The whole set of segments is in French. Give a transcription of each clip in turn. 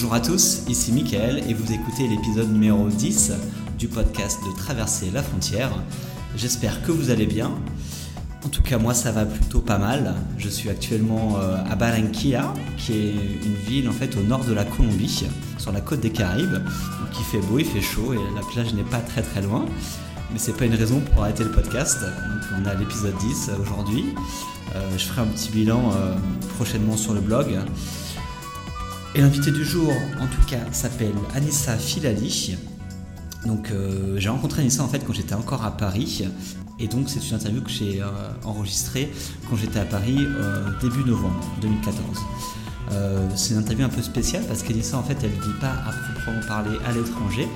Bonjour à tous, ici Michael et vous écoutez l'épisode numéro 10 du podcast de Traverser la frontière. J'espère que vous allez bien. En tout cas, moi ça va plutôt pas mal. Je suis actuellement euh, à Barranquilla, qui est une ville en fait au nord de la Colombie, sur la côte des Caraïbes. Donc il fait beau, il fait chaud et la plage n'est pas très très loin. Mais c'est pas une raison pour arrêter le podcast. Donc on a l'épisode 10 aujourd'hui. Euh, je ferai un petit bilan euh, prochainement sur le blog. Et l'invité du jour, en tout cas, s'appelle Anissa Filali. Donc euh, j'ai rencontré Anissa en fait quand j'étais encore à Paris. Et donc c'est une interview que j'ai euh, enregistrée quand j'étais à Paris euh, début novembre 2014. Euh, c'est une interview un peu spéciale parce qu'Anissa en fait elle ne vit pas à proprement parler à l'étranger,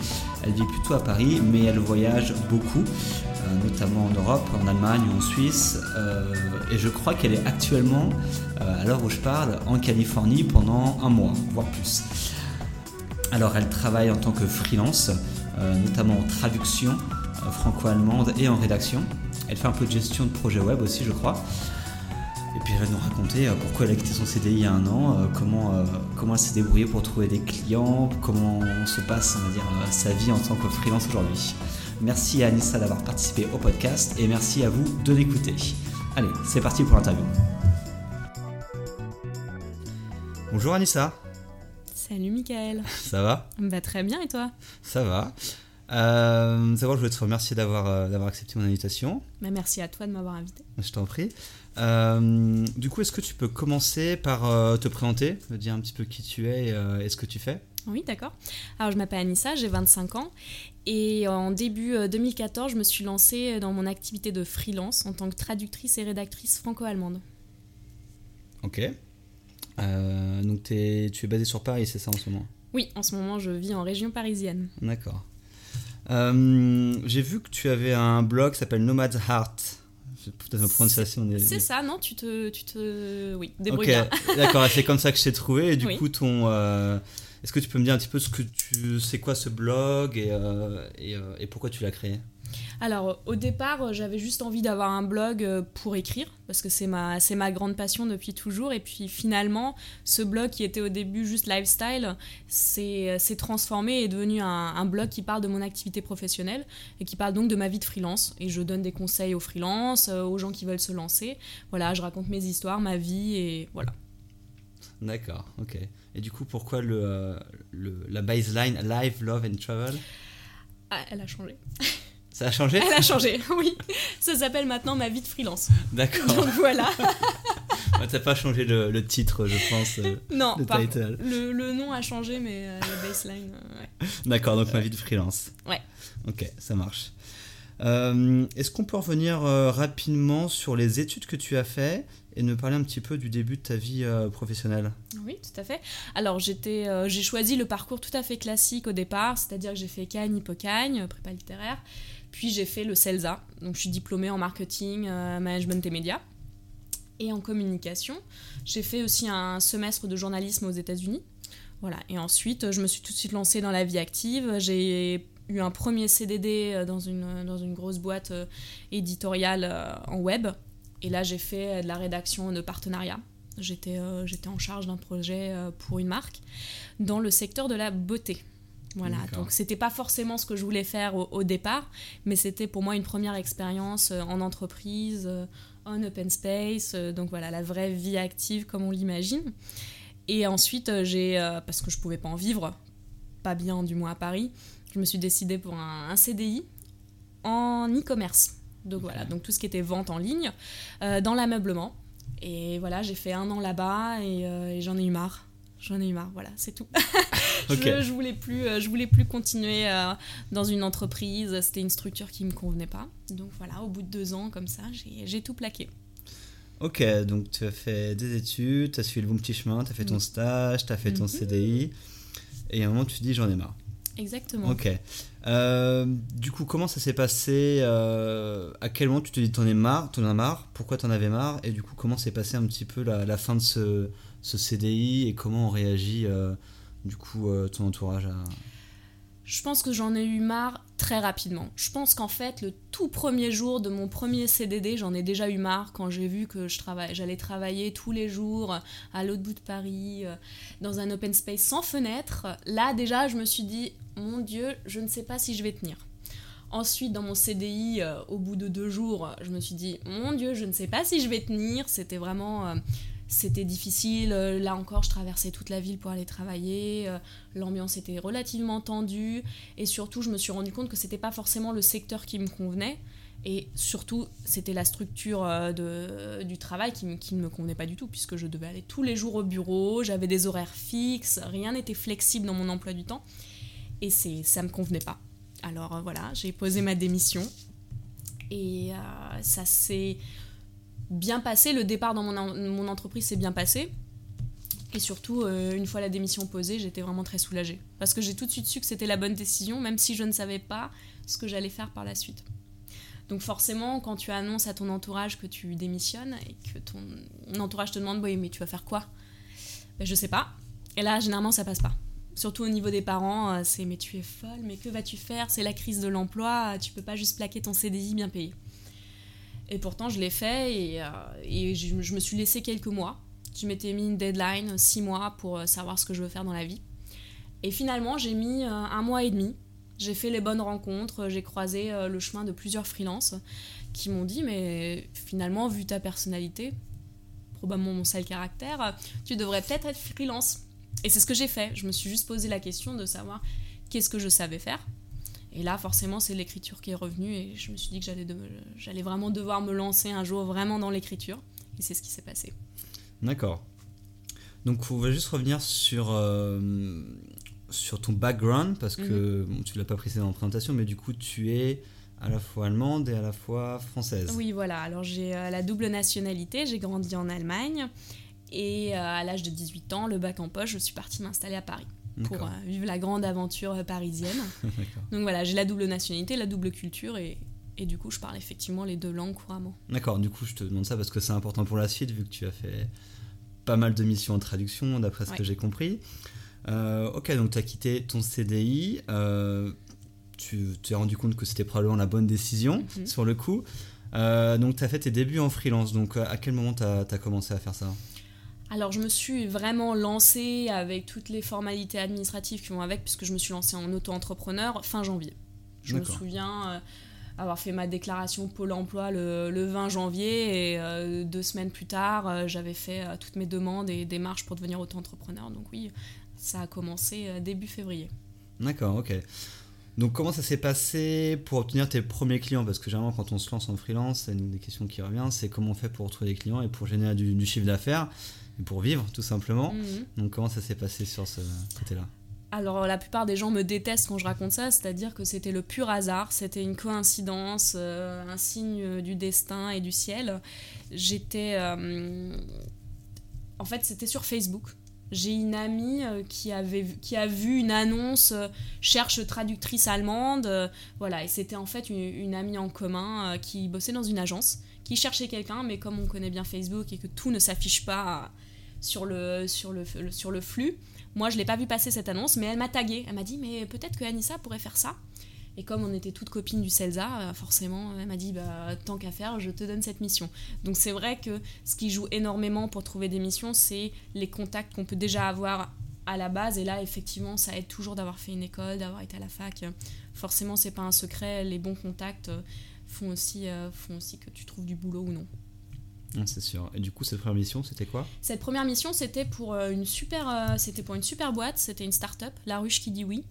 elle vit plutôt à Paris mais elle voyage beaucoup, euh, notamment en Europe, en Allemagne en Suisse euh, et je crois qu'elle est actuellement, à l'heure où je parle, en Californie pendant un mois, voire plus. Alors elle travaille en tant que freelance, notamment en traduction franco-allemande et en rédaction. Elle fait un peu de gestion de projet web aussi je crois. Et puis elle va nous raconter euh, pourquoi elle a quitté son CDI il y a un an, euh, comment, euh, comment elle s'est débrouillée pour trouver des clients, comment se passe on va dire, sa vie en tant que freelance aujourd'hui. Merci à Anissa d'avoir participé au podcast et merci à vous de l'écouter. Allez, c'est parti pour l'interview. Bonjour Anissa, Salut Michael. ça va? Bah très bien et toi? Ça va. Euh, D'abord, je voulais te remercier d'avoir euh, d'avoir accepté mon invitation. bah, Merci à toi de m'avoir invité. Je t'en prie. Euh, du coup, est-ce que tu peux commencer par euh, te présenter, me dire un petit peu qui tu es et, et ce que tu fais? Oui d'accord. Alors je m'appelle Anissa, j'ai 25 ans et en début euh, 2014 je me suis lancée dans mon activité de freelance en tant que traductrice et rédactrice franco-allemande. Ok. Donc, tu es basé sur Paris, c'est ça en ce moment? Oui, en ce moment je vis en région parisienne. D'accord. Euh, J'ai vu que tu avais un blog qui s'appelle Nomad's Heart. Peut-être ma prononciation est- C'est ça, non Tu te... Tu te... Oui, débrouille bien. d'accord, c'est comme ça que je t'ai trouvé. Et du Oui. coup, ton, euh, est-ce que tu peux me dire un petit peu ce que tu, c'est quoi ce blog et, et, euh, et pourquoi tu l'as créé? Alors, au départ, euh, j'avais juste envie d'avoir un blog euh, pour écrire, parce que c'est ma, c'est ma grande passion depuis toujours. Et puis finalement, ce blog qui était au début juste lifestyle, s'est euh, s'est transformé et est devenu un, un blog qui parle de mon activité professionnelle et qui parle donc de ma vie de freelance. Et je donne des conseils aux freelances, aux gens qui veulent se lancer. Voilà, je raconte mes histoires, ma vie, et voilà. D'accord, ok. Et du coup, pourquoi le, le, la baseline Live, Love and Travel? Ah, elle a changé. Ça a changé Elle a changé, oui. Ça s'appelle maintenant ma vie de freelance. D'accord. Donc voilà. T'as pas changé le, le titre, je pense. euh. Non, Le title. le, le nom a changé, mais euh, la baseline, euh, ouais. D'accord, donc ma vie de freelance. Ouais. Ok, ça marche. Euh, Est-ce qu'on peut revenir euh, rapidement sur les études que tu as fait et nous parler un petit peu du début de ta vie euh, professionnelle? Oui, tout à fait. Alors, j'ai choisi le parcours tout à fait classique au départ, c'est-à-dire que j'ai fait Cagne, Hippocagne, prépa littéraire, puis j'ai fait le CELSA, donc je suis diplômée en marketing, management et médias, et en communication. J'ai fait aussi un semestre de journalisme aux États-Unis. Voilà, et ensuite, je me suis tout de suite lancée dans la vie active. J'ai eu un premier CDD euh, dans une, dans une grosse boîte euh, éditoriale euh, en web. Et là, j'ai fait euh, de la rédaction de partenariat. J'étais euh, en charge d'un projet euh, pour une marque dans le secteur de la beauté. Voilà, donc c'était pas forcément ce que je voulais faire au, au départ, mais c'était pour moi une première expérience euh, en entreprise, euh, en open space, euh, donc voilà, la vraie vie active comme on l'imagine. Et ensuite, euh, j'ai, euh, parce que je pouvais pas en vivre, pas bien du moins à Paris, je me suis décidée pour un, un CDI en e-commerce. Donc voilà, donc tout ce qui était vente en ligne, euh, dans l'ameublement. Et voilà, j'ai fait un an là-bas et, euh, et j'en ai eu marre. J'en ai eu marre, voilà, c'est tout. Je, je voulais plus, euh, je voulais plus continuer euh, dans une entreprise. C'était une structure qui me convenait pas. Donc voilà, au bout de deux ans comme ça, j'ai tout plaqué. Ok, donc tu as fait des études, tu as suivi le bon petit chemin, tu as fait ton Oui. stage, tu as fait ton Mhm. CDI, et à un moment tu te dis j'en ai marre. Exactement. Ok. Euh, du coup, comment ça s'est passé euh, À quel moment tu te dis t'en es marre T'en as marre Pourquoi t'en avais marre Et du coup, comment s'est passé un petit peu la, fin de ce, ce, CDI et comment on réagit euh, du coup ton entourage. Je pense que j'en ai eu marre très rapidement. Je pense qu'en fait, le tout premier jour de mon premier CDD, j'en ai déjà eu marre quand j'ai vu que je j'allais travailler tous les jours à l'autre bout de Paris, dans un open space sans fenêtre. Là, déjà, je me suis dit, mon Dieu, je ne sais pas si je vais tenir. Ensuite, dans mon CDI, euh, au bout de deux jours, je me suis dit, mon Dieu, je ne sais pas si je vais tenir. C'était vraiment, euh, c'était difficile. Là encore, je traversais toute la ville pour aller travailler. Euh, l'ambiance était relativement tendue. Et surtout, je me suis rendu compte que c'était pas forcément le secteur qui me convenait. Et surtout, c'était la structure de, du travail qui, qui, ne me convenait pas du tout, puisque je devais aller tous les jours au bureau, j'avais des horaires fixes, rien n'était flexible dans mon emploi du temps et ça me convenait pas. Alors euh, voilà, j'ai posé ma démission et euh, ça s'est bien passé. Le départ dans mon, entreprise s'est bien passé. Et surtout, euh, une fois la démission posée, j'étais vraiment très soulagée. Parce que j'ai tout de suite su que c'était la bonne décision, même si je ne savais pas ce que j'allais faire par la suite. Donc forcément, quand tu annonces à ton entourage que tu démissionnes et que ton entourage te demande, oui, mais tu vas faire quoi? Ben, Je sais pas. Et là, généralement, ça passe pas. Surtout au niveau des parents, euh, c'est mais tu es folle, mais que vas-tu faire? C'est la crise de l'emploi, tu peux pas juste plaquer ton CDI bien payé. Et pourtant, je l'ai fait et, euh, je, me suis laissé quelques mois. Je m'étais mis une deadline, six mois, pour euh, savoir ce que je veux faire dans la vie. Et finalement, j'ai mis un mois et demi. J'ai fait les bonnes rencontres, j'ai croisé le chemin de plusieurs freelances qui m'ont dit Mais finalement, vu ta personnalité, probablement mon sale caractère, tu devrais peut-être être freelance. Et c'est ce que j'ai fait. Je me suis juste posé la question de savoir qu'est-ce que je savais faire. Et là, forcément, c'est l'écriture qui est revenue et je me suis dit que j'allais, j'allais vraiment devoir me lancer un jour vraiment dans l'écriture. Et c'est ce qui s'est passé. D'accord. Donc, on va juste revenir sur, euh, sur ton background parce que mhm. tu ne l'as pas précisé dans la présentation, mais du coup, tu es à la fois allemande et à la fois française. Oui, voilà. Alors, j'ai euh, la double nationalité. J'ai grandi en Allemagne et euh, à l'âge de 18 ans, le bac en poche, je suis partie m'installer à Paris pour euh, vivre la grande aventure euh, parisienne. Donc voilà, j'ai la double nationalité, la double culture et, et, du coup, je parle effectivement les deux langues couramment. D'accord, du coup, je te demande ça parce que c'est important pour la suite vu que tu as fait pas mal de missions en traduction d'après ce que j'ai compris. ok, donc tu as quitté ton CDI, tu t'es rendu compte que c'était probablement la bonne décision mhm. sur le coup. donc tu as fait tes débuts en freelance, donc à quel moment tu as, as commencé à faire ça? Alors je me suis vraiment lancée avec toutes les formalités administratives qui vont avec, puisque je me suis lancée en auto-entrepreneur fin janvier. Je me souviens euh, avoir fait ma déclaration Pôle Emploi le, 20 janvier et euh, deux semaines plus tard, euh, j'avais fait toutes mes demandes et démarches pour devenir auto-entrepreneur. Donc oui, ça a commencé début février. D'accord, ok. Donc comment ça s'est passé pour obtenir tes premiers clients? Parce que généralement quand on se lance en freelance, c'est une des questions qui revient, c'est comment on fait pour trouver des clients et pour générer du chiffre d'affaires pour vivre tout simplement. Mhm. Donc comment ça s'est passé sur ce côté-là? Alors la plupart des gens me détestent quand je raconte ça, c'est-à-dire que c'était le pur hasard, c'était une coïncidence, euh, un signe du destin et du ciel. J'étais... Euh, en fait c'était sur Facebook. J'ai une amie euh, qui, avait, qui a vu une annonce cherche traductrice allemande, voilà, et c'était en fait une, une, amie en commun qui bossait dans une agence, qui cherchait quelqu'un, mais comme on connaît bien Facebook et que tout ne s'affiche pas sur le, flux. Moi, je l'ai pas vu passer cette annonce, mais elle m'a tagué. Elle m'a dit, mais peut-être que Anissa pourrait faire ça. Et comme on était toutes copines du CELSA, euh, forcément, elle m'a dit, bah, tant qu'à faire, je te donne cette mission. Donc c'est vrai que ce qui joue énormément pour trouver des missions, c'est les contacts qu'on peut déjà avoir à la base. Et là, effectivement, ça aide toujours d'avoir fait une école, d'avoir été à la fac. Forcément, c'est pas un secret. Les bons contacts font aussi, euh, font aussi que tu trouves du boulot ou non. Ah, c'est sûr. Et du coup, cette première mission, c'était quoi? Cette première mission, c'était pour euh, une super, euh, c'était pour une super boîte. C'était une start-up, La Ruche qui dit oui.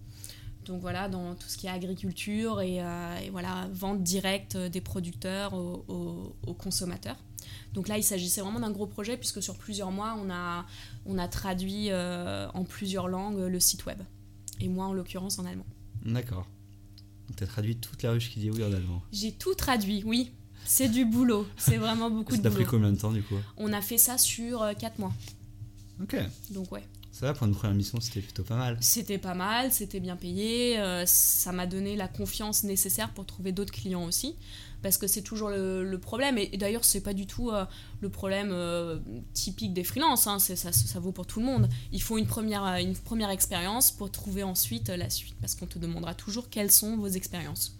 Donc voilà, dans tout ce qui est agriculture et, euh, voilà, vente directe des producteurs aux, consommateurs. Donc là, il s'agissait vraiment d'un gros projet puisque sur plusieurs mois, on a, on a traduit en plusieurs langues le site web. Et moi, en l'occurrence, en allemand. D'accord. Tu as traduit toute la ruche qui dit oui en allemand J'ai tout traduit, oui. C'est du boulot, c'est vraiment beaucoup de boulot. Ça t'a pris combien de temps du coup On a fait ça sur 4 euh, mois. Ok. Donc ouais. Ça va, pour une première mission, c'était plutôt pas mal. C'était pas mal, c'était bien payé. euh, ça m'a donné la confiance nécessaire pour trouver d'autres clients aussi. Parce que c'est toujours le, problème. Et, et d'ailleurs, c'est pas du tout euh, le problème euh, typique des freelances. hein, ça, vaut pour tout le monde. Il faut une première, euh, une première expérience pour trouver ensuite la suite. Parce qu'on te demandera toujours quelles sont vos expériences.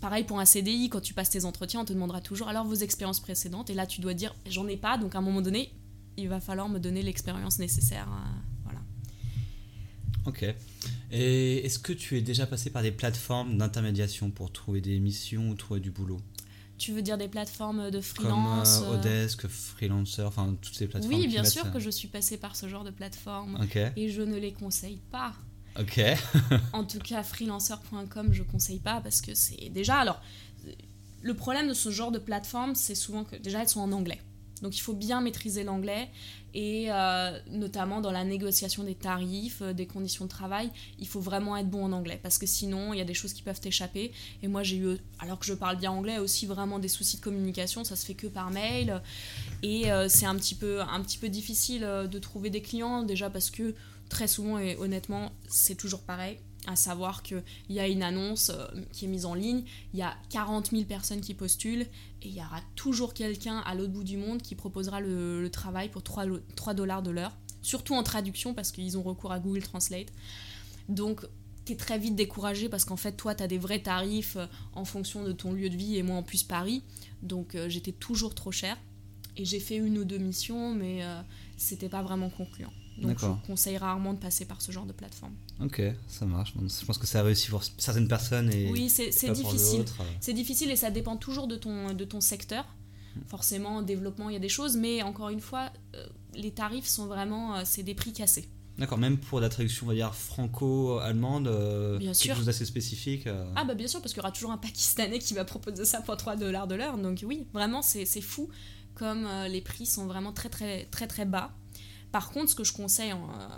Pareil pour un CDI, quand tu passes tes entretiens, on te demandera toujours alors vos expériences précédentes. Et là, tu dois dire j'en ai pas, donc à un moment donné, il va falloir me donner l'expérience nécessaire. Ok. Et est-ce que tu es déjà passé par des plateformes d'intermédiation pour trouver des missions ou trouver du boulot? Tu veux dire des plateformes de Comme freelance euh, euh, Odesk, Freelancer, enfin toutes ces plateformes Oui, bien sûr euh, que je suis passée par ce genre de plateforme. Ok, Et je ne les conseille pas. ok. En tout cas, freelancer.com, je conseille pas parce que c'est déjà. Alors, le problème de ce genre de plateforme, c'est souvent que déjà elles sont en anglais. Donc il faut bien maîtriser l'anglais et euh, notamment dans la négociation des tarifs, euh, des conditions de travail, il faut vraiment être bon en anglais parce que sinon il y a des choses qui peuvent t'échapper. Et moi j'ai eu, alors que je parle bien anglais, aussi vraiment des soucis de communication, ça se fait que par mail. Et euh, c'est un petit peu un petit peu difficile de trouver des clients. Déjà parce que très souvent et honnêtement c'est toujours pareil. À savoir qu'il y a une annonce qui est mise en ligne, il y a 40 000 personnes qui postulent et il y aura toujours quelqu'un à l'autre bout du monde qui proposera le, travail pour 3, lo- 3 dollars de l'heure, surtout en traduction parce qu'ils ont recours à Google Translate. Donc t'es très vite découragé parce qu'en fait toi t'as des vrais tarifs euh, en fonction de ton lieu de vie et moi en plus Paris, donc euh, j'étais toujours trop cher et j'ai fait une ou deux missions mais euh, c'était pas vraiment concluant. Donc je conseille rarement de passer par ce genre de plateforme. Ok, ça marche. Bon, je pense que ça a réussi pour certaines personnes et Oui, c'est difficile. d'autres. C'est difficile et ça dépend toujours de ton, de ton secteur. Forcément, en développement, il y a des choses, mais encore une fois, euh, les tarifs sont vraiment, euh, c'est des prix cassés. D'accord, même pour la traduction, on va dire franco-allemande, euh, quelque sûr. chose d'assez spécifique. euh, Ah bah bien sûr, parce qu'il y aura toujours un Pakistanais qui va proposer ça pour 3 dollars de l'heure. Donc oui, vraiment, c'est c'est fou comme euh, les prix sont vraiment très très très très bas. Par contre, ce que je conseille, en, euh,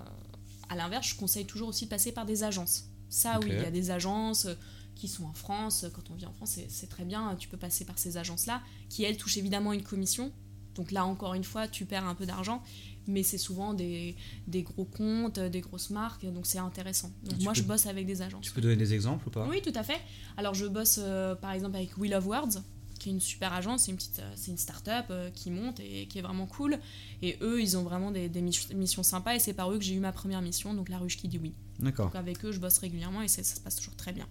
à l'inverse, je conseille toujours aussi de passer par des agences. Ça Ok. oui, il y a des agences euh, qui sont en France. Quand on vit en France, c'est- c'est très bien, tu peux passer par ces agences-là, qui elles touchent évidemment une commission. Donc là, encore une fois, tu perds un peu d'argent, mais c'est souvent des, des gros comptes, des grosses marques, donc c'est intéressant. Donc Tu moi, peux- je bosse avec des agences. Tu peux donner des exemples ou pas? Oui, tout à fait. Alors, je bosse euh, par exemple avec Will of Words, qui est une super agence, c'est une petite, euh, c'est une start-up euh, qui monte et qui est vraiment cool. Et eux, ils ont vraiment des, des mis- missions sympas et c'est par eux que j'ai eu ma première mission, donc la ruche qui dit oui. D'accord. Donc avec eux, je bosse régulièrement et ça se passe toujours très bien.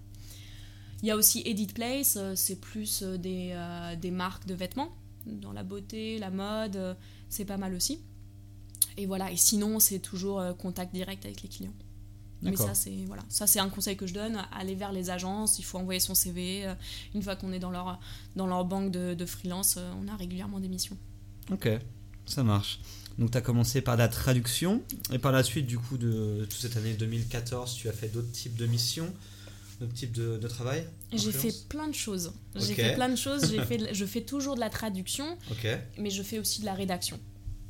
Il y a aussi Edit Place, euh, c'est plus des, euh, des marques de vêtements, dans la beauté, la mode, c'est pas mal aussi. Et voilà, et sinon, c'est toujours contact direct avec les clients. Mais ça, c'est voilà, ça c'est un conseil que je donne. Aller vers les agences, il faut envoyer son CV. euh, Une fois qu'on est dans leur, dans leur banque de, de freelance, euh, on a régulièrement des missions. Ok, ça marche. Donc tu as commencé par la traduction et par la suite du coup de toute cette année 2014, tu as fait d'autres types de missions, d'autres types de, de travail J'ai fait plein de choses. J'ai fait plein de choses. J'ai fait, de- je fais toujours de la traduction. Mais je fais aussi de la rédaction.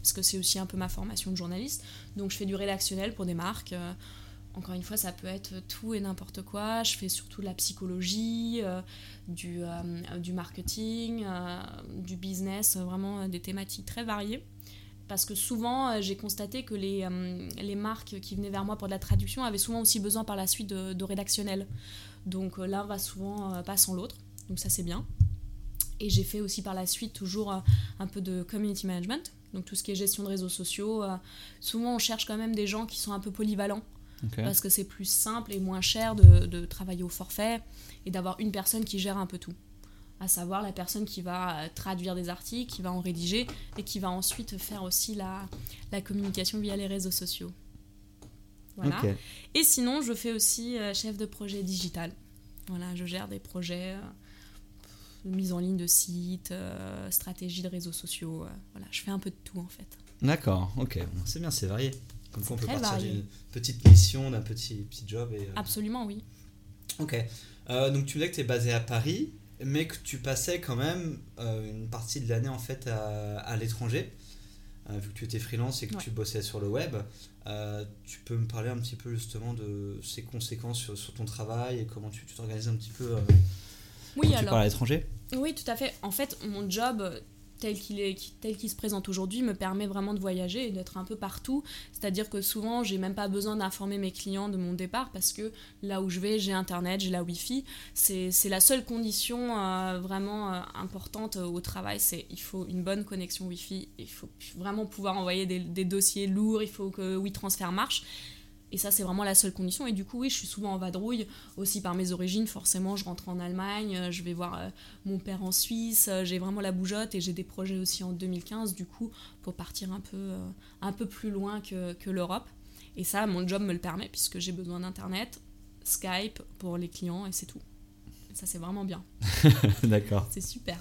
Parce que c'est aussi un peu ma formation de journaliste. Donc je fais du rédactionnel pour des marques. euh, encore une fois, ça peut être tout et n'importe quoi. Je fais surtout de la psychologie, euh, du, euh, du marketing, euh, du business, vraiment des thématiques très variées. Parce que souvent, j'ai constaté que les, les marques qui venaient vers moi pour de la traduction avaient souvent aussi besoin par la suite de, de rédactionnel. Donc l'un va souvent pas sans l'autre. Donc ça, c'est bien. Et j'ai fait aussi par la suite toujours un peu de community management, donc tout ce qui est gestion de réseaux sociaux. souvent, on cherche quand même des gens qui sont un peu polyvalents parce que c'est plus simple et moins cher de, de travailler au forfait et d'avoir une personne qui gère un peu tout. À savoir la personne qui va euh, traduire des articles, qui va en rédiger et qui va ensuite faire aussi la, la communication via les réseaux sociaux. Voilà. Et sinon, je fais aussi euh, chef de projet digital. Voilà, je gère des projets, euh, de mise en ligne de sites, euh, stratégie de réseaux sociaux. euh, voilà, je fais un peu de tout en fait. D'accord, ok, Bon, c'est bien, c'est varié. Comme quoi on peut partir d'une petite mission, d'un petit, petit job. Et, euh, Absolument, oui. Ok. Euh, donc tu me disais que tu es basé à Paris, mais que tu passais quand même euh, une partie de l'année en fait à, à l'étranger, euh, vu que tu étais freelance et que Ouais. tu bossais sur le web. Euh, tu peux me parler un petit peu justement de ces conséquences sur, sur ton travail et comment tu t'organises un petit peu euh, Oui, quand tu pars à l'étranger? Oui, tout à fait. En fait, mon job, tel qu'il est tel qu'il se présente aujourd'hui me permet vraiment de voyager et d'être un peu partout. C'est à dire que souvent j'ai même pas besoin d'informer mes clients de mon départ parce que là où je vais j'ai internet j'ai la wifi. C'est la seule condition euh, vraiment euh, importante au travail c'est il faut une bonne connexion wifi. Il faut vraiment pouvoir envoyer des, des dossiers lourds il faut que WeTransfer marche et ça, c'est vraiment la seule condition. Et du coup, oui, je suis souvent en vadrouille, aussi par mes origines. Forcément, je rentre en Allemagne, euh, je vais voir euh, mon père en Suisse. Euh, j'ai vraiment la bougeotte et j'ai des projets aussi en 2015, du coup, pour partir un peu, un peu plus loin que, que l'Europe. Et ça, mon job me le permet, puisque j'ai besoin d'Internet, Skype pour les clients, et c'est tout. Ça, c'est vraiment bien. D'accord. C'est super.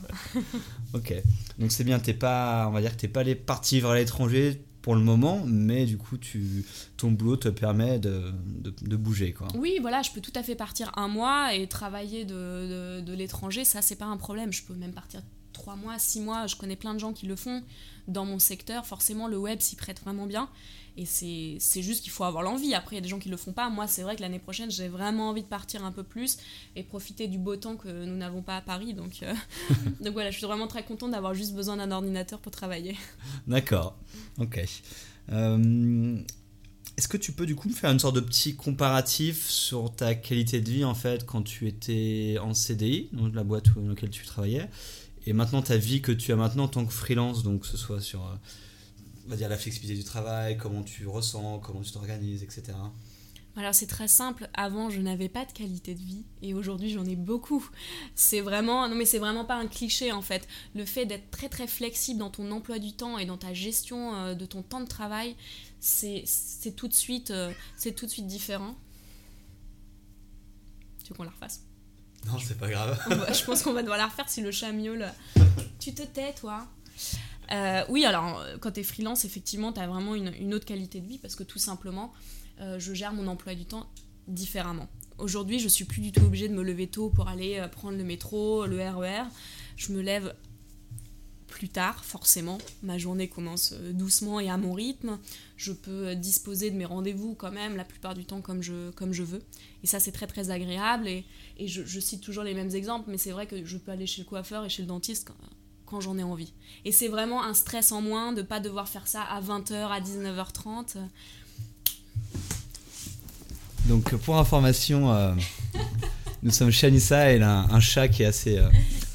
ok. Donc, c'est bien, t'es pas, on va dire que t'es pas allé partir à l'étranger pour le moment, mais du coup, tu, ton boulot te permet de, de, bouger. Quoi. Oui, voilà, je peux tout à fait partir un mois et travailler de, de, l'étranger, ça, c'est pas un problème. Je peux même partir trois mois, six mois. Je connais plein de gens qui le font dans mon secteur. Forcément, le web s'y prête vraiment bien. Et c'est juste qu'il faut avoir l'envie. Après, il y a des gens qui le font pas. Moi, c'est vrai que l'année prochaine, j'ai vraiment envie de partir un peu plus et profiter du beau temps que nous n'avons pas à Paris. Donc, euh, donc voilà, je suis vraiment très contente d'avoir juste besoin d'un ordinateur pour travailler. D'accord. Ok. Euh, est-ce que tu peux du coup me faire une sorte de petit comparatif sur ta qualité de vie en fait quand tu étais en CDI, donc la boîte dans laquelle tu travaillais, et maintenant ta vie que tu as maintenant en tant que freelance, donc que ce soit sur euh, on va dire la flexibilité du travail, comment tu ressens, comment tu t'organises, etc. Alors c'est très simple, avant je n'avais pas de qualité de vie et aujourd'hui j'en ai beaucoup. C'est vraiment non mais c'est vraiment pas un cliché en fait. Le fait d'être très très flexible dans ton emploi du temps et dans ta gestion euh, de ton temps de travail, c'est tout de suite euh, c'est tout de suite différent. Tu veux qu'on la refasse? Non, c'est pas grave. je pense qu'on va devoir la refaire si le chat miaule. tu te tais toi? Euh, oui, alors euh, quand tu es freelance, effectivement, tu as vraiment une, autre qualité de vie parce que tout simplement, euh, je gère mon emploi du temps différemment. Aujourd'hui, je suis plus du tout obligée de me lever tôt pour aller prendre le métro, le RER. E je me lève plus tard, forcément. Ma journée commence doucement et à mon rythme. Je peux disposer de mes rendez-vous quand même, la plupart du temps comme je, comme je veux. Et ça, c'est très très agréable. Et, je, je, cite toujours les mêmes exemples, mais c'est vrai que je peux aller chez le coiffeur et chez le dentiste quand j'en ai envie. Et c'est vraiment un stress en moins de pas devoir faire ça à 20h, à 19h30. Donc pour information, euh, nous sommes Shanissa et elle a un, chat qui est assez... Euh,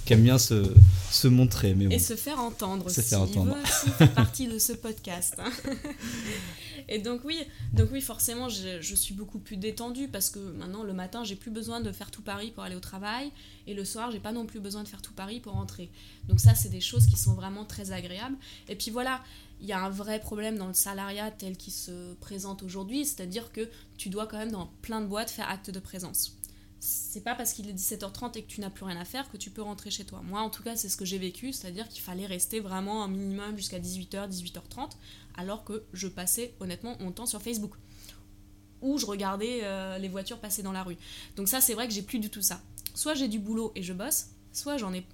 qui aime bien se, se montrer. Mais Et se faire entendre. Se faire entendre. Il veut partie de ce podcast. Et donc oui, donc oui forcément, je, je, suis beaucoup plus détendue parce que maintenant, le matin, j'ai plus besoin de faire tout Paris pour aller au travail. Et le soir, j'ai pas non plus besoin de faire tout Paris pour rentrer. Donc ça, c'est des choses qui sont vraiment très agréables. Et puis voilà, il y a un vrai problème dans le salariat tel qu'il se présente aujourd'hui, c'est-à-dire que tu dois quand même dans plein de boîtes faire acte de présence c'est pas parce qu'il est 17h30 et que tu n'as plus rien à faire que tu peux rentrer chez toi. Moi, en tout cas, c'est ce que j'ai vécu, c'est-à-dire qu'il fallait rester vraiment un minimum jusqu'à 18h, 18h30, alors que je passais honnêtement mon temps sur Facebook ou je regardais euh, les voitures passer dans la rue. Donc ça, c'est vrai que j'ai plus du tout ça. Soit j'ai du boulot et je bosse, soit j'en ai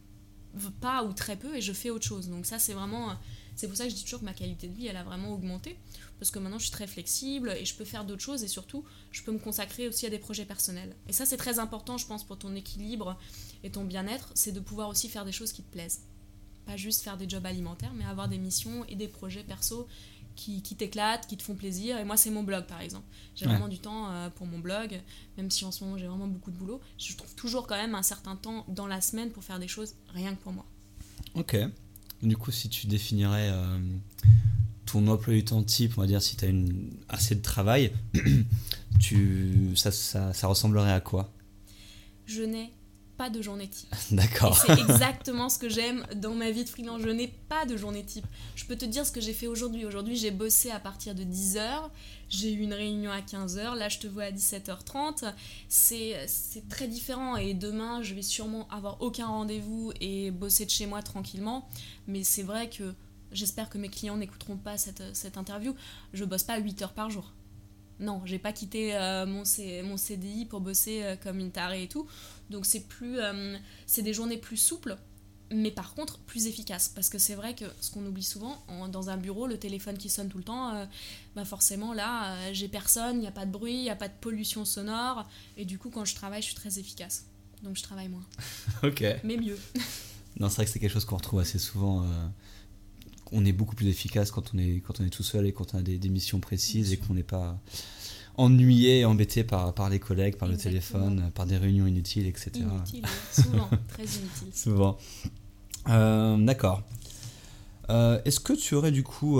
pas ou très peu et je fais autre chose. Donc ça, c'est vraiment c'est pour ça que je dis toujours que ma qualité de vie, elle a vraiment augmenté, parce que maintenant je suis très flexible et je peux faire d'autres choses et surtout, je peux me consacrer aussi à des projets personnels. Et ça, c'est très important, je pense, pour ton équilibre et ton bien-être, c'est de pouvoir aussi faire des choses qui te plaisent. Pas juste faire des jobs alimentaires, mais avoir des missions et des projets perso qui, qui t'éclatent, qui te font plaisir. Et moi, c'est mon blog, par exemple. J'ai vraiment du temps euh, pour mon blog, même si en ce moment j'ai vraiment beaucoup de boulot. Je trouve toujours quand même un certain temps dans la semaine pour faire des choses rien que pour moi. Ok. Du coup, si tu définirais euh, ton emploi du temps type, on va dire si tu as une, assez de travail, tu, ça, ça, ça ressemblerait à quoi? Je n'ai pas de journée type. D'accord. C'est exactement ce que j'aime dans ma vie de freelance. Je n'ai pas de journée type. Je peux te dire ce que j'ai fait aujourd'hui. Aujourd'hui, j'ai bossé à partir de 10h. J'ai eu une réunion à 15h. Là, je te vois à 17h30. C'est très différent. Et demain, je vais sûrement avoir aucun rendez-vous et bosser de chez moi tranquillement. Mais c'est vrai que j'espère que mes clients n'écouteront pas cette, cette interview. Je bosse pas 8 heures par jour non, j'ai pas quitté euh, mon, mon, CDI pour bosser euh, comme une tarée et tout. Donc c'est plus, euh, c'est des journées plus souples, mais par contre plus efficaces. Parce que c'est vrai que ce qu'on oublie souvent, dans un bureau, le téléphone qui sonne tout le temps, bah forcément là, j'ai personne, il n'y a pas de bruit, il n'y a pas de pollution sonore. Et du coup, quand je travaille, je suis très efficace. Donc je travaille moins. ok. Mais mieux. Non, c'est vrai que c'est quelque chose qu'on retrouve assez souvent. on est beaucoup plus efficace quand on est, quand on est tout seul et quand on a des, des missions précises et qu'on n'est pas ennuyé et embêté par, par les collègues, par le téléphone, par des réunions inutiles, etc. Souvent, très inutiles. souvent. D'accord. Est-ce que tu aurais du coup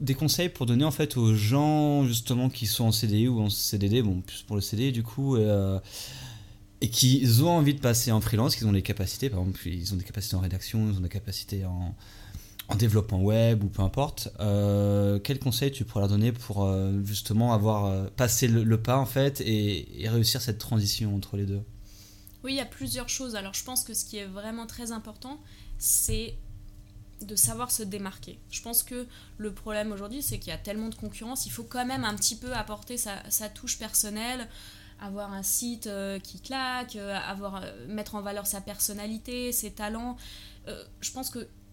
des conseils pour donner en fait aux gens justement qui sont en CDI ou en CDD, bon plus pour le CDI du coup, euh, et qui ont envie de passer en freelance, qui ont les capacités, par exemple ils ont des capacités en rédaction, ils ont des capacités en, en développement web ou peu importe, euh, quels conseils tu pourrais leur donner pour euh, justement avoir passé le, pas en fait et, réussir cette transition entre les deux? Oui, il y a plusieurs choses. Alors je pense que ce qui est vraiment très important, c'est de savoir se démarquer. Je pense que le problème aujourd'hui, c'est qu'il y a tellement de concurrence, il faut quand même un petit peu apporter sa, touche personnelle, avoir un site euh, qui claque, euh, avoir, euh, mettre en valeur sa personnalité, ses talents. je pense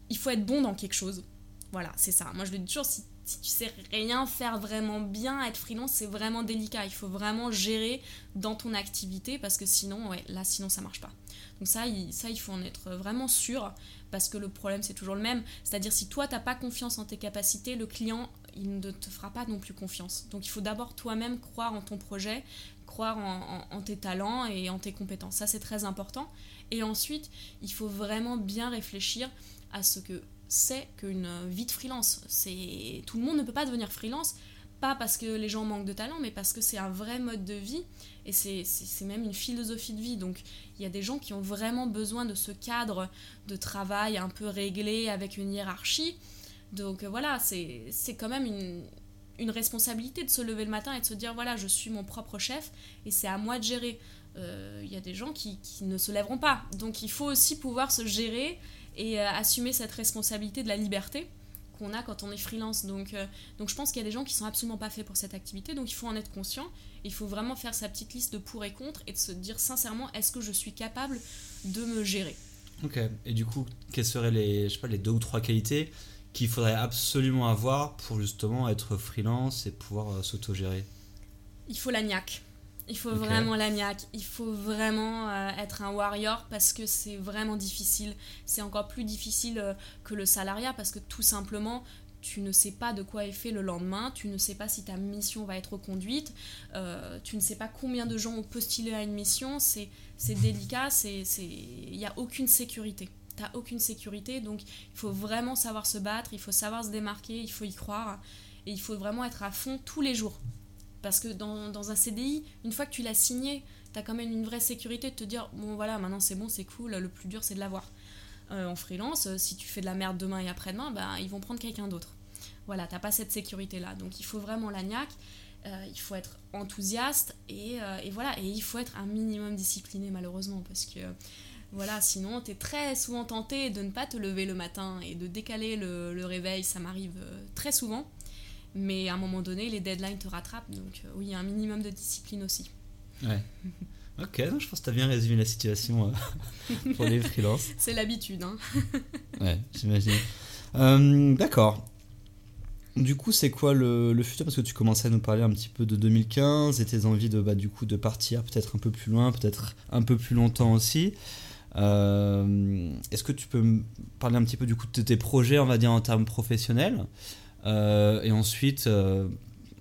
qu'il faut être bon dans quelque chose. Voilà, c'est ça. Moi, je le dis toujours, si, tu sais rien faire vraiment bien, être freelance, c'est vraiment délicat. Il faut vraiment gérer dans ton activité parce que sinon, ouais, là, sinon, ça marche pas. Donc ça, il, ça, il faut en être vraiment sûr parce que le problème c'est toujours le même. C'est-à-dire si toi t'as pas confiance en tes capacités, le client il ne te fera pas non plus confiance. Donc il faut d'abord toi-même croire en ton projet, croire en, tes talents et en tes compétences. Ça c'est très important. Et ensuite il faut vraiment bien réfléchir à ce que c'est qu'une vie de freelance. C'est tout le monde ne peut pas devenir freelance pas parce que les gens manquent de talent, mais parce que c'est un vrai mode de vie et c'est même une philosophie de vie. Donc il y a des gens qui ont vraiment besoin de ce cadre de travail un peu réglé avec une hiérarchie. Donc voilà, c'est quand même une, une, responsabilité de se lever le matin et de se dire voilà, je suis mon propre chef et c'est à moi de gérer. Euh, il y a des gens qui, qui, ne se lèveront pas. Donc il faut aussi pouvoir se gérer et euh, assumer cette responsabilité de la liberté qu'on a quand on est freelance. Donc, euh, donc je pense qu'il y a des gens qui sont absolument pas faits pour cette activité, donc il faut en être conscient. Il faut vraiment faire sa petite liste de pour et contre et de se dire sincèrement, est-ce que je suis capable de me gérer? Ok, et du coup, quelles seraient les, je sais pas, les deux ou trois qualités qu'il faudrait absolument avoir pour justement être freelance et pouvoir euh, s'auto-gérer? Il faut la niaque. Il faut vraiment la niaque. Il faut vraiment euh, être un warrior parce que c'est vraiment difficile. C'est encore plus difficile euh, que le salariat parce que tout simplement, tu ne sais pas de quoi est fait le lendemain, tu ne sais pas si ta mission va être conduite, euh, tu ne sais pas combien de gens ont postulé à une mission, c'est délicat, il n'y a aucune sécurité. Tu n'as aucune sécurité, donc il faut vraiment savoir se battre, il faut savoir se démarquer, il faut y croire, et il faut vraiment être à fond tous les jours. Parce que dans, un CDI, une fois que tu l'as signé, tu as quand même une vraie sécurité de te dire bon voilà, maintenant c'est bon, c'est cool, le plus dur c'est de l'avoir. Euh, en freelance, euh, si tu fais de la merde demain et après-demain, bah, ils vont prendre quelqu'un d'autre. Voilà, t'as pas cette sécurité-là. Donc il faut vraiment la euh, il faut être enthousiaste et, voilà, et il faut être un minimum discipliné malheureusement parce que voilà, sinon tu es très souvent tenté de ne pas te lever le matin et de décaler le réveil, ça m'arrive très souvent. Mais à un moment donné, les deadlines te rattrapent. Donc euh, oui, il y a un minimum de discipline aussi. Ouais. Ok, je pense que tu as bien résumé la situation euh, pour les freelances. C'est l'habitude. Hein. ouais, j'imagine. Euh, d'accord. Du coup, c'est quoi le, le, futur? Parce que tu commençais à nous parler un petit peu de 2015 et tes envies de, bah, du coup, de partir peut-être un peu plus loin, peut-être un peu plus longtemps aussi. Est-ce que tu peux me parler un petit peu du coup de tes projets, on va dire, en termes professionnels? Euh, et ensuite, euh,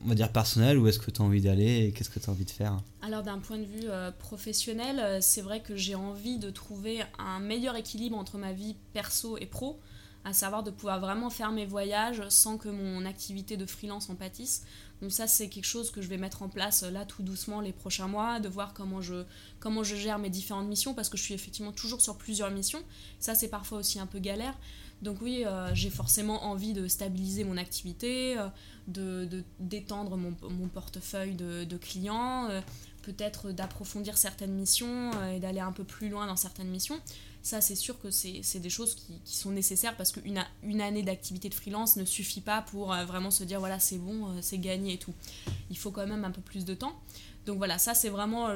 on va dire personnel, où est-ce que tu as envie d'aller et qu'est-ce que tu as envie de faire Alors d'un point de vue euh, professionnel, c'est vrai que j'ai envie de trouver un meilleur équilibre entre ma vie perso et pro, à savoir de pouvoir vraiment faire mes voyages sans que mon activité de freelance en pâtisse. Donc ça c'est quelque chose que je vais mettre en place là tout doucement les prochains mois, de voir comment je, comment je gère mes différentes missions, parce que je suis effectivement toujours sur plusieurs missions. Ça c'est parfois aussi un peu galère. Donc oui, euh, j'ai forcément envie de stabiliser mon activité, euh, de d'étendre mon, portefeuille de, clients, euh, peut-être d'approfondir certaines missions et d'aller un peu plus loin dans certaines missions. Ça, c'est sûr que c'est des choses qui, sont nécessaires parce qu'une une année d'activité de freelance ne suffit pas pour vraiment se dire voilà, c'est bon, c'est gagné et tout. Il faut quand même un peu plus de temps. Donc voilà, ça c'est vraiment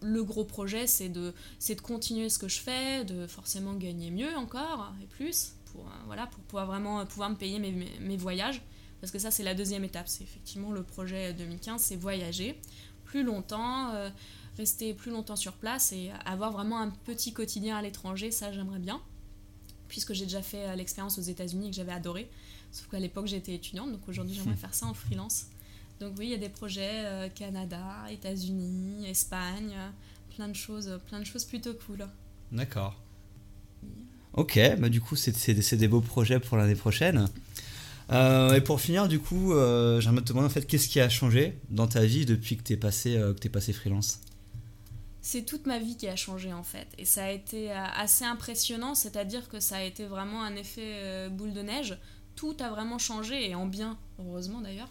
le gros projet, c'est de, continuer ce que je fais, de forcément gagner mieux encore et plus, pour, euh, voilà, pour pouvoir vraiment pouvoir me payer mes, voyages. Parce que ça, c'est la deuxième étape. C'est effectivement le projet 2015, c'est voyager plus longtemps, euh, rester plus longtemps sur place et avoir vraiment un petit quotidien à l'étranger, ça j'aimerais bien. Puisque j'ai déjà fait l'expérience aux États-Unis que j'avais adoré. Sauf qu'à l'époque j'étais étudiante, donc aujourd'hui j'aimerais faire ça en freelance. Donc oui, il y a des projets Canada, États-Unis, Espagne, plein de choses, plein de choses plutôt cool. D'accord. Ok, bah du coup, c'est des beaux projets pour l'année prochaine. Euh, et pour finir, du coup, euh, j'aimerais te demander en fait, qu'est-ce qui a changé dans ta vie depuis que tu es, passé, euh, es passé freelance? C'est toute ma vie qui a changé en fait. Et ça a été assez impressionnant, c'est-à-dire que ça a été vraiment un effet boule de neige. Tout a vraiment changé, et en bien, heureusement d'ailleurs.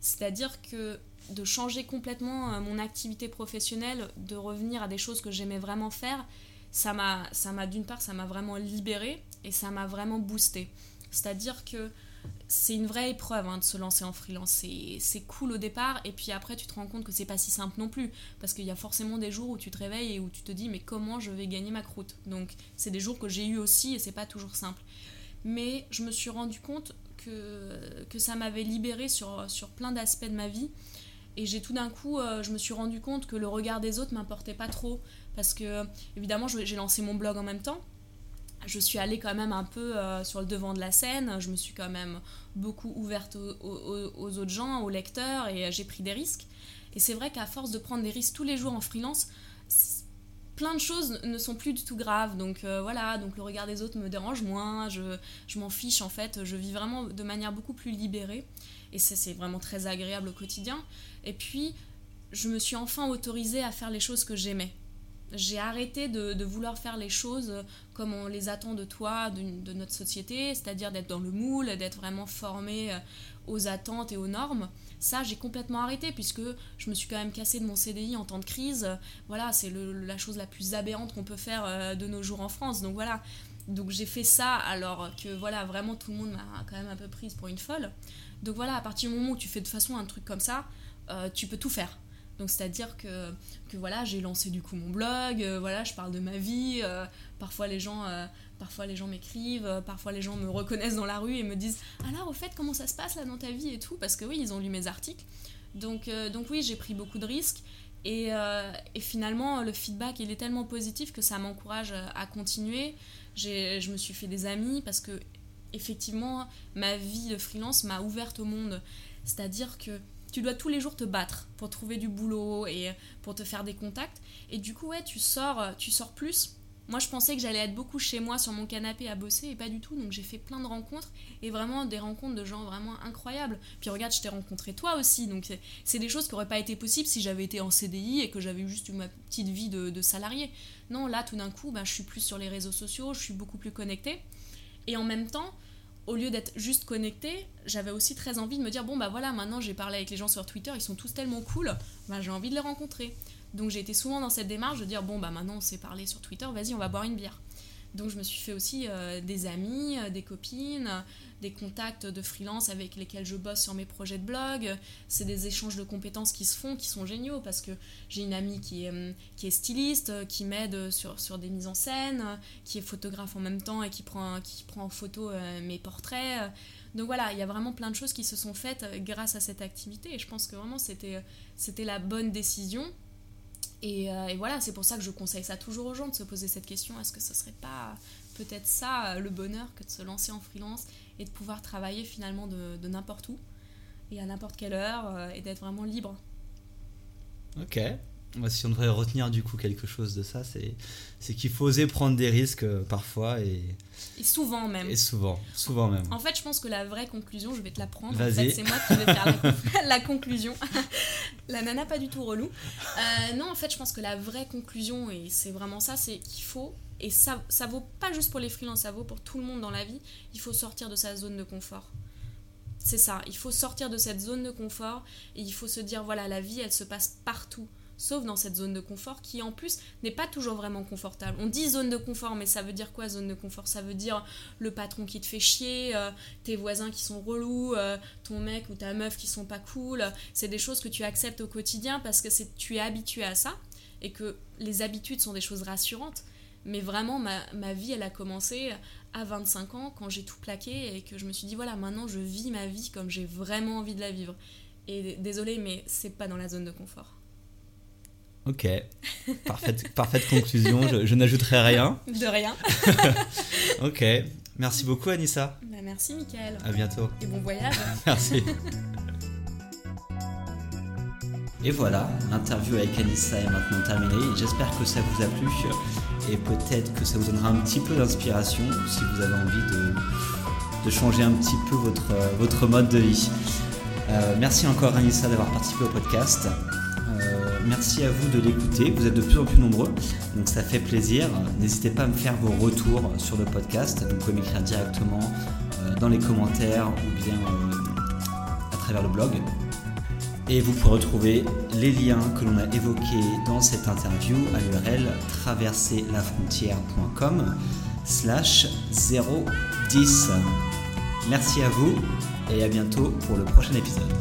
C'est-à-dire que de changer complètement mon activité professionnelle, de revenir à des choses que j'aimais vraiment faire, ça m'a, ça m'a d'une part, ça m'a vraiment libéré et ça m'a vraiment boosté. C'est-à-dire que c'est une vraie épreuve hein, de se lancer en freelance. C'est cool au départ, et puis après, tu te rends compte que c'est pas si simple non plus. Parce qu'il y a forcément des jours où tu te réveilles et où tu te dis, mais comment je vais gagner ma croûte? Donc, c'est des jours que j'ai eu aussi, et c'est pas toujours simple. Mais je me suis rendu compte que, que ça m'avait libéré sur, sur plein d'aspects de ma vie. Et j'ai tout d'un coup, euh, je me suis rendu compte que le regard des autres m'importait pas trop. Parce que, évidemment, j'ai lancé mon blog en même temps. Je suis allée quand même un peu euh, sur le devant de la scène. Je me suis quand même beaucoup ouverte aux, autres gens, aux lecteurs, et j'ai pris des risques. Et c'est vrai qu'à force de prendre des risques tous les jours en freelance, plein de choses ne sont plus du tout graves. Donc euh, voilà, donc le regard des autres me dérange moins, je, je m'en fiche en fait, je vis vraiment de manière beaucoup plus libérée. Et c'est vraiment très agréable au quotidien. Et puis, je me suis enfin autorisée à faire les choses que j'aimais. J'ai arrêté de, vouloir faire les choses comme on les attend de toi, de, notre société, c'est-à-dire d'être dans le moule, d'être vraiment formé euh, aux attentes et aux normes. Ça, j'ai complètement arrêté puisque je me suis quand même cassée de mon CDI en temps de crise. Voilà, c'est la chose la plus aberrante qu'on peut faire euh, de nos jours en France. Donc voilà. Donc j'ai fait ça alors que voilà, vraiment tout le monde m'a quand même un peu prise pour une folle. Donc voilà, à partir du moment où tu fais de façon un truc comme ça, euh, tu peux tout faire. Donc c'est-à-dire que, que voilà, j'ai lancé du coup mon blog, euh, voilà, je parle de ma vie, euh, parfois les gens parfois les gens m'écrivent, parfois les gens me reconnaissent dans la rue et me disent "Alors au fait, comment ça se passe là dans ta vie et tout? Parce que oui, ils ont lu mes articles." Donc donc oui, j'ai pris beaucoup de risques et, et, finalement le feedback, il est tellement positif que ça m'encourage à continuer. Je me suis fait des amis parce que effectivement, ma vie de freelance m'a ouverte au monde. C'est-à-dire que tu dois tous les jours te battre pour trouver du boulot et pour te faire des contacts. Et du coup, ouais, tu sors, tu sors plus. Moi, je pensais que j'allais être beaucoup chez moi sur mon canapé à bosser et pas du tout. Donc, j'ai fait plein de rencontres et vraiment des rencontres de gens vraiment incroyables. Puis, regarde, je t'ai rencontré toi aussi. Donc, c'est des choses qui n'auraient pas été possibles si j'avais été en CDI et que j'avais eu juste ma petite vie de, salarié. Non, là, tout d'un coup, bah, je suis plus sur les réseaux sociaux, je suis beaucoup plus connectée. Et en même temps, au lieu d'être juste connecté, j'avais aussi très envie de me dire bon bah voilà, maintenant j'ai parlé avec les gens sur Twitter, ils sont tous tellement cool, bah j'ai envie de les rencontrer. Donc j'ai été souvent dans cette démarche de dire bon bah maintenant on s'est parlé sur Twitter, vas-y on va boire une bière. Donc je me suis fait aussi euh, des amis, euh, des copines, des contacts de freelance avec lesquels je bosse sur mes projets de blog. C'est des échanges de compétences qui se font, qui sont géniaux parce que j'ai une amie qui est, euh, qui est styliste, qui m'aide sur, sur des mises en scène, qui est photographe en même temps et qui prend, qui prend en photo mes portraits. Donc voilà, il y a vraiment plein de choses qui se sont faites grâce à cette activité et je pense que vraiment c'était, c'était la bonne décision. Euh, et, voilà, c'est pour ça que je conseille ça toujours aux gens de se poser cette question est-ce que ce serait pas peut-être ça le bonheur que de se lancer en freelance et de pouvoir travailler finalement de, de n'importe où et à n'importe quelle heure euh, et d'être vraiment libre? Ok, si on devrait retenir du coup quelque chose de ça, c'est qu'il faut oser prendre des risques euh, parfois et, et souvent même. Et souvent, souvent même. En fait, je pense que la vraie conclusion, je vais te la prendre. En fait, c'est moi qui vais faire la, la conclusion. la nana pas du tout relou. Euh, non, en fait, je pense que la vraie conclusion, et c'est vraiment ça, c'est qu'il faut, et ça, ça vaut pas juste pour les freelances, ça vaut pour tout le monde dans la vie, il faut sortir de sa zone de confort. C'est ça, il faut sortir de cette zone de confort et il faut se dire, voilà, la vie, elle se passe partout sauf dans cette zone de confort qui en plus n'est pas toujours vraiment confortable. On dit zone de confort, mais ça veut dire quoi zone de confort? Ça veut dire le patron qui te fait chier, euh, tes voisins qui sont relous, euh, ton mec ou ta meuf qui sont pas cool. C'est des choses que tu acceptes au quotidien parce que tu es habitué à ça et que les habitudes sont des choses rassurantes. Mais vraiment, ma, ma vie, elle a commencé à 25 ans quand j'ai tout plaqué et que je me suis dit, voilà, maintenant je vis ma vie comme j'ai vraiment envie de la vivre. Et désolé, mais c'est pas dans la zone de confort. Ok, parfaite, parfaite conclusion, je, je n'ajouterai rien. De rien. ok, merci beaucoup Anissa. Bah, merci Mickaël. À bientôt. Et bon voyage. Merci. Et voilà, l'interview avec Anissa est maintenant terminée. J'espère que ça vous a plu et peut-être que ça vous donnera un petit peu d'inspiration si vous avez envie de, de changer un petit peu votre, votre mode de vie. Euh, merci encore Anissa d'avoir participé au podcast. Euh, merci à vous de l'écouter. Vous êtes de plus en plus nombreux, donc ça fait plaisir. N'hésitez pas à me faire vos retours sur le podcast. Vous pouvez m'écrire directement euh, dans les commentaires ou bien à travers le blog. Et vous pourrez retrouver les liens que l'on a évoqués dans cette interview à l'URL traverserlafrontière.com slash 010. Merci à vous et à bientôt pour le prochain épisode.